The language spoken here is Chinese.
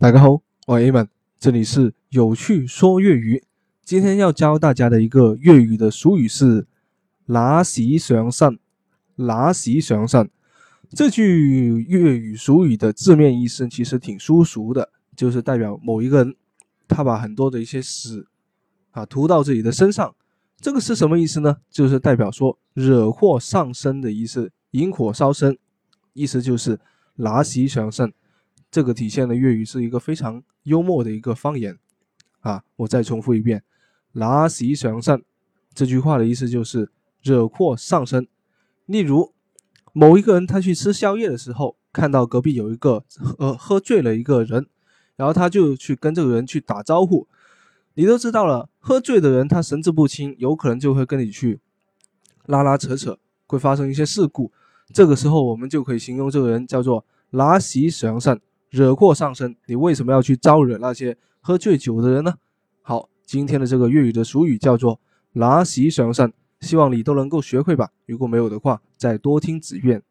大家好，我是 A 们，这里是有趣说粤语。今天要教大家的一个粤语的俗语是“拿喜上身”。拿喜上身这句粤语俗语的字面意思其实挺粗俗的，就是代表某一个人他把很多的一些屎啊涂到自己的身上。这个是什么意思呢？就是代表说惹祸上身的意思，引火烧身，意思就是拿喜上身。这个体现的粤语是一个非常幽默的一个方言，啊，我再重复一遍，拿喜上身这句话的意思就是惹祸上身。例如，某一个人他去吃宵夜的时候，看到隔壁有一个喝喝醉了一个人，然后他就去跟这个人去打招呼。你都知道了，喝醉的人他神志不清，有可能就会跟你去拉拉扯扯，会发生一些事故。这个时候，我们就可以形容这个人叫做拿喜上身。惹祸上身，你为什么要去招惹那些喝醉酒的人呢？好，今天的这个粤语的俗语叫做“拿喜上身”，希望你都能够学会吧。如果没有的话，再多听几遍。